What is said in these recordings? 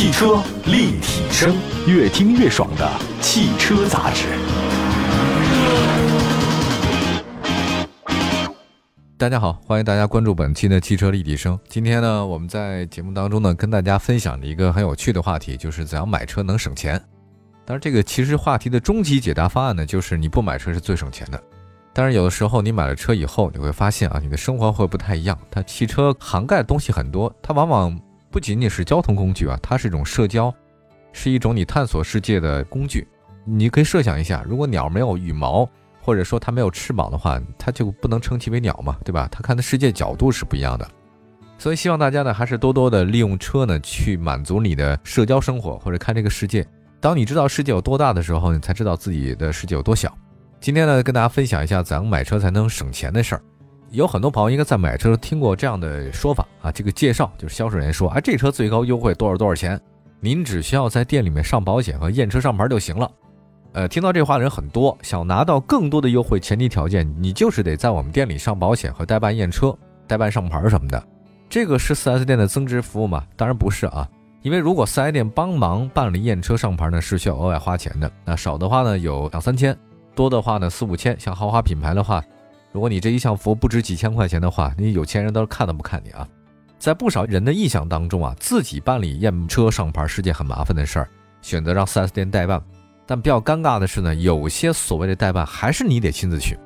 汽车立体声，越听越爽的汽车杂志。大家好，欢迎大家关注本期的汽车立体声。今天呢，我们在节目当中呢，跟大家分享了一个很有趣的话题，就是怎样买车能省钱。当然，这个其实话题的终极解答方案呢，就是你不买车是最省钱的。但是有的时候你买了车以后，你会发现啊，你的生活会不太一样。它汽车涵盖的东西很多，它往往不仅仅是交通工具啊，它是一种社交，是一种你探索世界的工具。你可以设想一下，如果鸟没有羽毛，或者说它没有翅膀的话，它就不能称其为鸟嘛，对吧？它看的世界角度是不一样的，所以希望大家呢还是多多的利用车呢去满足你的社交生活或者看这个世界。当你知道世界有多大的时候，你才知道自己的世界有多小。今天呢跟大家分享一下怎样买车才能省钱的事儿。有很多朋友应该在买车听过这样的说法啊，这个介绍就是销售人员说，啊这车最高优惠多少多少钱，您只需要在店里面上保险和验车上牌就行了。呃，听到这话的人很多，想拿到更多的优惠，前提条件你就是得在我们店里上保险和代办验车、代办上牌什么的。这个是 4S 店的增值服务吗？当然不是啊，因为如果 4S 店帮忙办理验车上牌呢，是需要额外花钱的。那少的话呢，有两三千；多的话呢，四五千。像豪华品牌的话，如果你这一项服务不值几千块钱的话，你有钱人都是看都不看你啊。在不少人的印象当中啊，自己办理验车上牌是件很麻烦的事儿，选择让 4S 店代办。但比较尴尬的是呢，有些所谓的代办还是你得亲自去，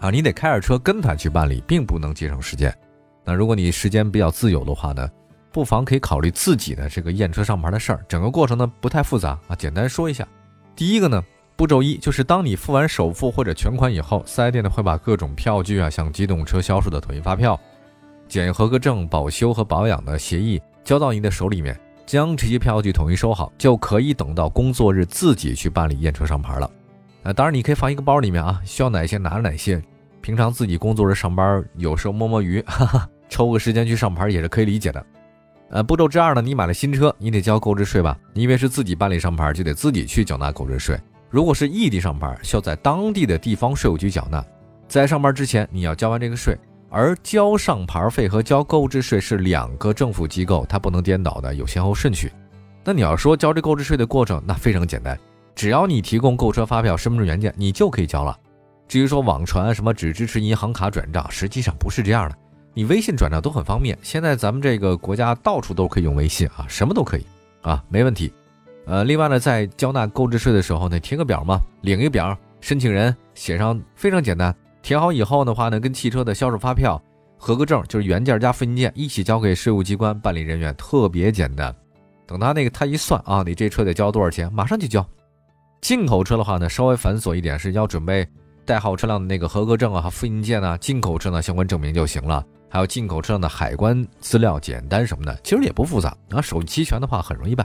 啊，你得开着车跟他去办理，并不能节省时间。那如果你时间比较自由的话呢，不妨可以考虑自己的这个验车上牌的事儿。整个过程呢不太复杂啊，简单说一下。第一个呢，步骤一就是当你付完首付或者全款以后，四 S 店呢会把各种票据啊，像机动车销售的统一发票、检验合格证、保修和保养的协议交到你的手里面。将这些票据统一收好，就可以等到工作日自己去办理验车上牌了。呃，当然你可以放一个包里面啊，需要哪些拿哪些。平常自己工作日上班，有时候摸摸鱼，哈哈，抽个时间去上牌也是可以理解的。呃，步骤之二呢，你买了新车，你得交购置税吧？你以为是自己办理上牌，就得自己去缴纳购置税。如果是异地上牌，需要在当地的地方税务局缴纳。在上班之前，你要交完这个税。而交上牌费和交购置税是两个政府机构，它不能颠倒的，有先后顺序。那你要说交这购置税的过程，那非常简单，只要你提供购车发票、身份证原件，你就可以交了。至于说网传什么只支持银行卡转账，实际上不是这样的，你微信转账都很方便。现在咱们这个国家到处都可以用微信啊，什么都可以啊，没问题。呃，另外呢，在交纳购置税的时候呢，填个表嘛，领一个表，申请人写上，非常简单。填好以后的话呢，跟汽车的销售发票、合格证，就是原件加复印件一起交给税务机关办理人员，特别简单。等他那个他一算啊，你这车得交多少钱，马上就交。进口车的话呢，稍微繁琐一点，是要准备代号车辆的那个合格证啊、复印件啊，进口车呢相关证明就行了。还有进口车辆的海关资料简单什么的，其实也不复杂啊，手续齐全的话很容易办。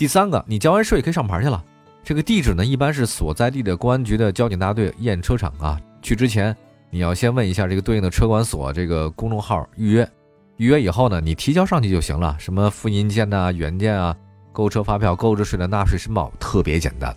第三个，你交完税可以上牌去了。这个地址呢，一般是所在地的公安局的交警大队验车场啊。去之前，你要先问一下这个对应的车管所这个公众号预约，预约以后呢，你提交上去就行了。什么复印件呐、原件啊、购车发票、购置税的纳税申报，特别简单。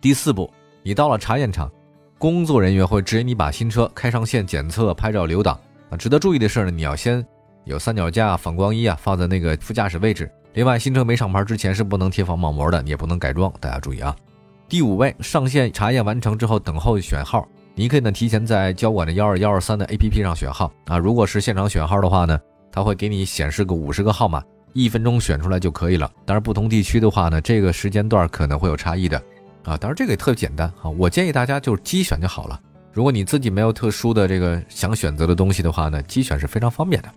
第四步，你到了查验场，工作人员会指引你把新车开上线检测、拍照留档。啊，值得注意的是呢，你要先有三脚架、反光衣啊，放在那个副驾驶位置。另外，新车没上牌之前是不能贴防爆膜的，也不能改装，大家注意啊。第五位，上线查验完成之后，等候选号。你可以呢提前在交管的幺二幺二三的 APP 上选号啊，如果是现场选号的话呢，它会给你显示个五十个号码，一分钟选出来就可以了。当然不同地区的话呢，这个时间段可能会有差异的啊。当然这个也特别简单啊，我建议大家就是机选就好了。如果你自己没有特殊的这个想选择的东西的话呢，机选是非常方便的。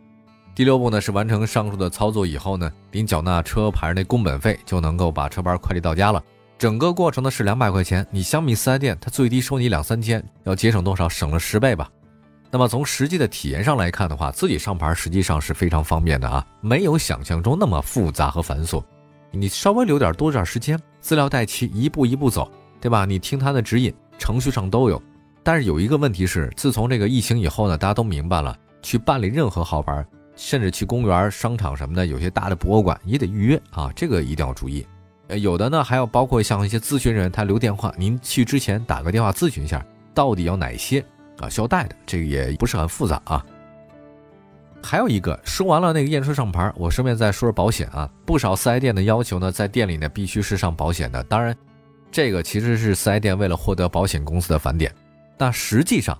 第六步呢是完成上述的操作以后呢，您缴纳车牌那工本费就能够把车牌快递到家了。整个过程呢是两百块钱，你相比四 S 店，它最低收你两三千，要节省多少？省了十倍吧。那么从实际的体验上来看的话，自己上牌实际上是非常方便的啊，没有想象中那么复杂和繁琐。你稍微留点多点时间，资料带齐，一步一步走，对吧？你听他的指引，程序上都有。但是有一个问题是，自从这个疫情以后呢，大家都明白了，去办理任何号牌，甚至去公园、商场什么的，有些大的博物馆也得预约啊，这个一定要注意。呃有的呢，还要包括像一些咨询人，他留电话，您去之前打个电话咨询一下，到底要哪些啊需要带的，这个也不是很复杂啊。还有一个说完了那个验车上牌，我顺便再说说保险啊。不少四 S 店的要求呢，在店里呢必须是上保险的。当然，这个其实是四 S 店为了获得保险公司的返点。但实际上，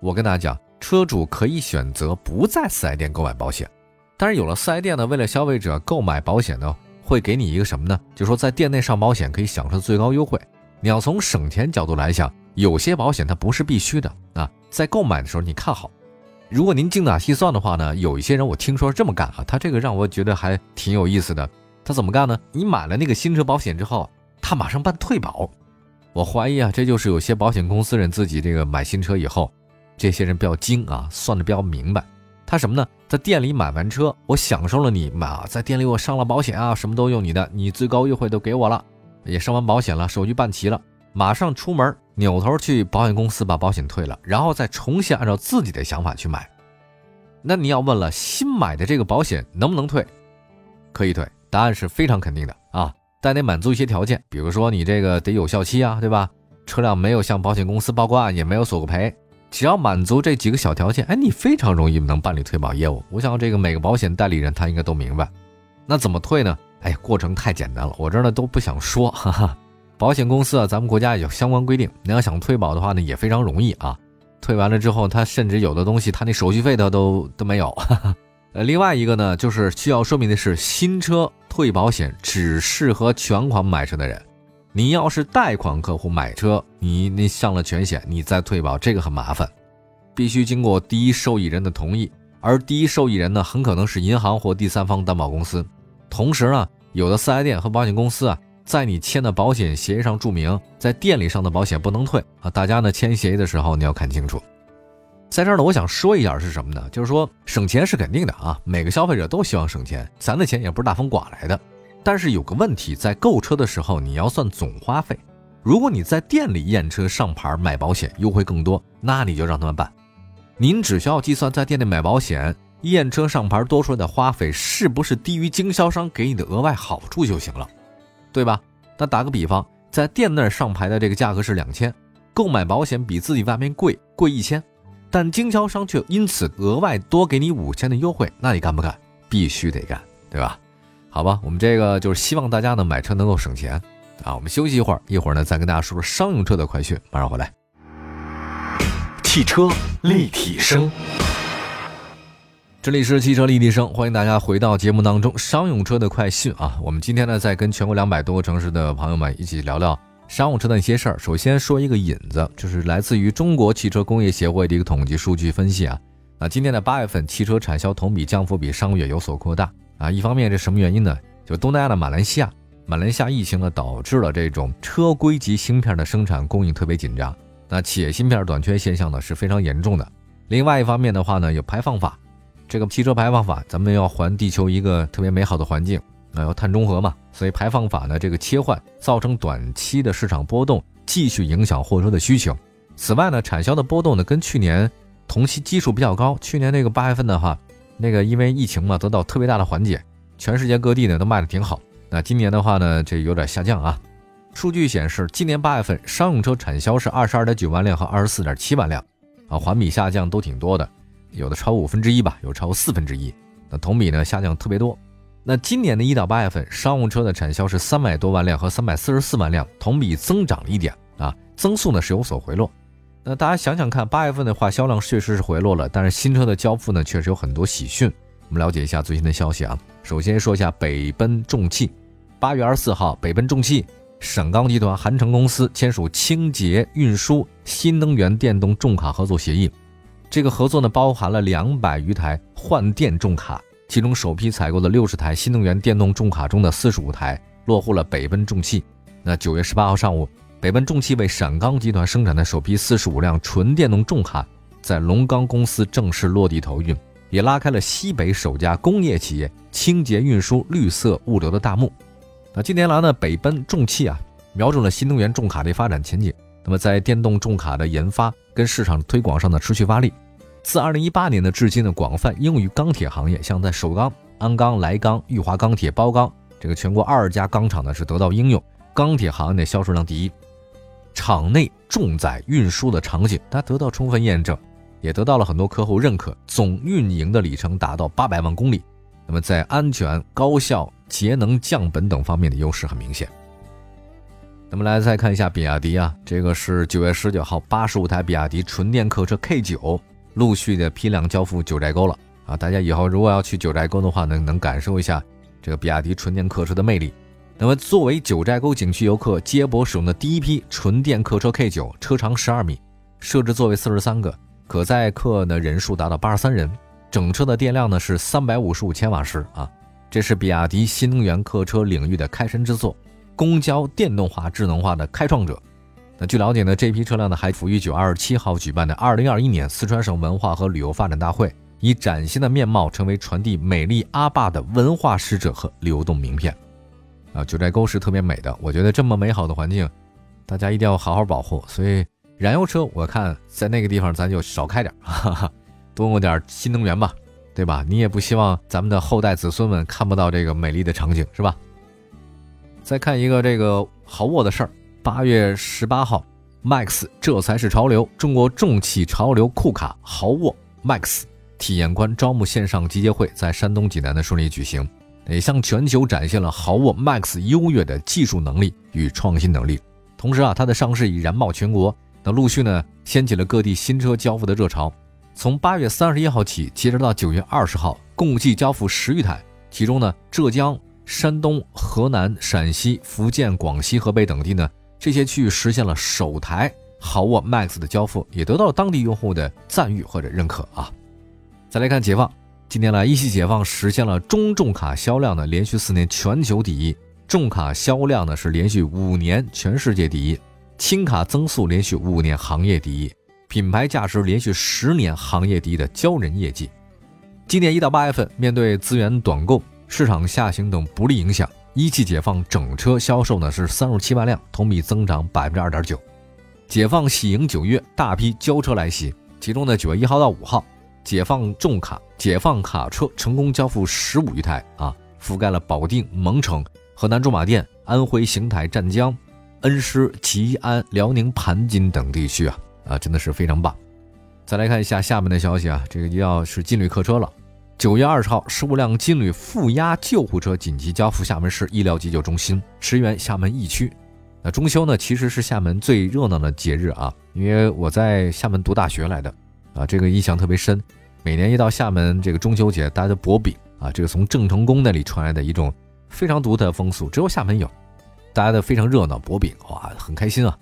我跟大家讲，车主可以选择不在四 S 店购买保险。但是有了四 S 店呢，为了消费者购买保险呢，会给你一个什么呢？就说在店内上保险可以享受最高优惠。你要从省钱角度来讲，有些保险它不是必须的啊。在购买的时候你看好。如果您精打细算的话呢，有一些人我听说是这么干啊，他这个让我觉得还挺有意思的。他怎么干呢？你买了那个新车保险之后，他马上办退保。我怀疑啊，这就是有些保险公司人自己这个买新车以后，这些人比较精啊，算的比较明白。他什么呢？在店里买完车，我享受了你买啊，在店里我上了保险啊，什么都用你的，你最高优惠都给我了，也上完保险了，手续办齐了，马上出门。扭头去保险公司把保险退了，然后再重新按照自己的想法去买。那你要问了，新买的这个保险能不能退？可以退，答案是非常肯定的啊，但得满足一些条件，比如说你这个得有效期啊，对吧？车辆没有向保险公司报过案，也没有索过赔，只要满足这几个小条件，哎，你非常容易能办理退保业务。我想这个每个保险代理人他应该都明白。那怎么退呢？哎，过程太简单了，我这呢都不想说，哈哈。保险公司啊，咱们国家有相关规定。你要想退保的话呢，也非常容易啊。退完了之后，他甚至有的东西，他那手续费他都都没有。呃，另外一个呢，就是需要说明的是，新车退保险只适合全款买车的人。你要是贷款客户买车，你那上了全险，你再退保，这个很麻烦，必须经过第一受益人的同意。而第一受益人呢，很可能是银行或第三方担保公司。同时呢，有的四 S 店和保险公司啊。在你签的保险协议上注明，在店里上的保险不能退啊！大家呢签协议的时候你要看清楚。在这儿呢，我想说一下是什么呢？就是说省钱是肯定的啊，每个消费者都希望省钱，咱的钱也不是大风刮来的。但是有个问题，在购车的时候你要算总花费。如果你在店里验车上牌买保险优惠更多，那你就让他们办。您只需要计算在店内买保险验车上牌多出来的花费是不是低于经销商给你的额外好处就行了。对吧？那打个比方，在店那儿上牌的这个价格是两千，购买保险比自己外面贵贵一千，但经销商却因此额外多给你五千的优惠，那你干不干？必须得干，对吧？好吧，我们这个就是希望大家呢买车能够省钱啊。我们休息一会儿，一会儿呢再跟大家说说商用车的快讯，马上回来。汽车立体声。这里是汽车立体声，欢迎大家回到节目当中。商用车的快讯啊，我们今天呢在跟全国两百多个城市的朋友们一起聊聊商用车的一些事儿。首先说一个引子，就是来自于中国汽车工业协会的一个统计数据分析啊。那今年的八月份汽车产销同比降幅比上个月有所扩大啊。一方面这什么原因呢？就东南亚的马来西亚，马来西亚疫情呢导致了这种车规级芯片的生产供应特别紧张，那企业芯片短缺现象呢是非常严重的。另外一方面的话呢，有排放法。这个汽车排放法，咱们要还地球一个特别美好的环境，那要碳中和嘛，所以排放法呢这个切换造成短期的市场波动，继续影响货车的需求。此外呢，产销的波动呢跟去年同期基数比较高，去年那个八月份的话，那个因为疫情嘛得到特别大的缓解，全世界各地呢都卖的挺好。那今年的话呢，这有点下降啊。数据显示，今年八月份商用车产销是二十二点九万辆和二十四点七万辆，啊，环比下降都挺多的。有的超五分之一吧，有超过四分之一，那同比呢下降特别多。那今年的一到八月份，商用车的产销是三百多万辆和三百四十四万辆，同比增长了一点啊，增速呢是有所回落。那大家想想看，八月份的话销量确实是回落了，但是新车的交付呢确实有很多喜讯。我们了解一下最新的消息啊。首先说一下北奔重汽，八月二十四号，北奔重汽、省钢集团、韩城公司签署清洁运输新能源电动重卡合作协议。这个合作呢，包含了两百余台换电重卡，其中首批采购的六十台新能源电动重卡中的四十五台落户了北奔重汽。那九月十八号上午，北奔重汽为陕钢集团生产的首批四十五辆纯电动重卡，在龙钢公司正式落地投运，也拉开了西北首家工业企业清洁运输绿色物流的大幕。那近年来呢，北奔重汽啊，瞄准了新能源重卡的发展前景。那么在电动重卡的研发跟市场推广上呢，持续发力。自二零一八年的至今呢，广泛应用于钢铁行业，像在首钢、鞍钢、莱钢、裕华钢铁、包钢这个全国二十家钢厂呢是得到应用。钢铁行业的销售量第一，场内重载运输的场景它得到充分验证。也得到了很多客户认可，总运营的里程达到八百万公里。那么在安全、高效、节能、降本等方面的优势很明显。那么来再看一下比亚迪啊，这个是九月十九号，八十五台比亚迪纯电客车 K 九陆续的批量交付九寨沟了啊！大家以后如果要去九寨沟的话呢，能感受一下这个比亚迪纯电客车的魅力。那么作为九寨沟景区游客接驳使用的第一批纯电客车 K 九，车长十二米，设置座位四十三个，可载客的人数达到八十三人，整车的电量呢是三百五十五千瓦时啊！这是比亚迪新能源客车领域的开山之作。公交电动化、智能化的开创者。那据了解呢，这批车辆呢还辅于九月二十七号举办的二零二一年四川省文化和旅游发展大会，以崭新的面貌成为传递美丽阿坝的文化使者和流动名片。啊，九寨沟是特别美的，我觉得这么美好的环境，大家一定要好好保护。所以，燃油车我看在那个地方咱就少开点，哈 哈，多用点新能源吧，对吧？你也不希望咱们的后代子孙们看不到这个美丽的场景，是吧？再看一个这个豪沃的事儿，八月十八号，Max 这才是潮流，中国重汽潮流酷卡豪沃 Max 体验官招募线上集结会在山东济南的顺利举行，也向全球展现了豪沃 Max 优越的技术能力与创新能力。同时啊，它的上市已燃爆全国，那陆续呢掀起了各地新车交付的热潮。从八月三十一号起，截止到九月二十号，共计交付十余台，其中呢，浙江。山东、河南、陕西、福建、广西、河北等地呢，这些区域实现了首台豪沃 Max 的交付，也得到了当地用户的赞誉或者认可啊。再来看解放，近年来一汽解放实现了中重卡销量呢连续四年全球第一，重卡销量呢是连续五年全世界第一，轻卡增速连续五年行业第一，品牌价值连续十年行业第一的骄人业绩。今年一到八月份，面对资源短供。市场下行等不利影响，一汽解放整车销售呢是三十七万辆，同比增长百分之二点九。解放喜迎九月，大批交车来袭，其中呢九月一号到五号，解放重卡、解放卡车成功交付十五余台啊，覆盖了保定、蒙城、河南驻马店、安徽邢台、湛江、恩施、吉安、辽宁盘锦等地区啊啊，真的是非常棒。再来看一下下面的消息啊，这个要是金旅客车了。九月二十号，十五辆金旅负压救护车紧急交付厦门市医疗急救中心，驰援厦门疫区。那中秋呢，其实是厦门最热闹的节日啊，因为我在厦门读大学来的，啊，这个印象特别深。每年一到厦门这个中秋节，大家都薄饼啊，这个从郑成功那里传来的一种非常独特的风俗，只有厦门有，大家都非常热闹，薄饼哇，很开心啊。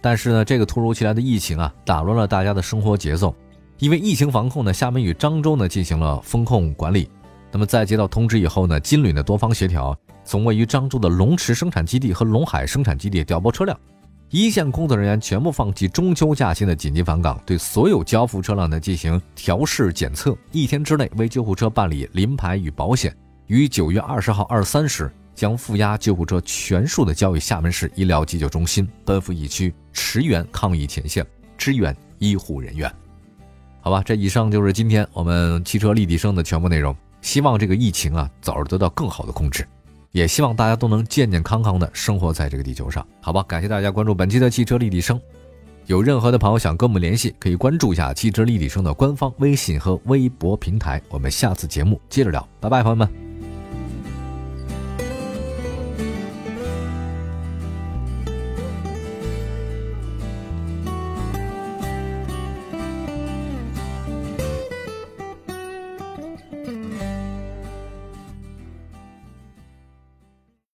但是呢，这个突如其来的疫情啊，打乱了大家的生活节奏。因为疫情防控呢，厦门与漳州呢进行了风控管理。那么在接到通知以后呢，金旅呢多方协调，从位于漳州的龙池生产基地和龙海生产基地调拨车辆，一线工作人员全部放弃中秋假期的紧急返岗，对所有交付车辆呢进行调试检测，一天之内为救护车办理临牌与保险。于九月二十号二三时，将负压救护车全数的交予厦门市医疗急救中心，奔赴疫区驰援抗疫前线，支援医护人员。好吧，这以上就是今天我们汽车立体声的全部内容。希望这个疫情啊早日得到更好的控制，也希望大家都能健健康康的生活在这个地球上。好吧，感谢大家关注本期的汽车立体声。有任何的朋友想跟我们联系，可以关注一下汽车立体声的官方微信和微博平台。我们下次节目接着聊，拜拜，朋友们。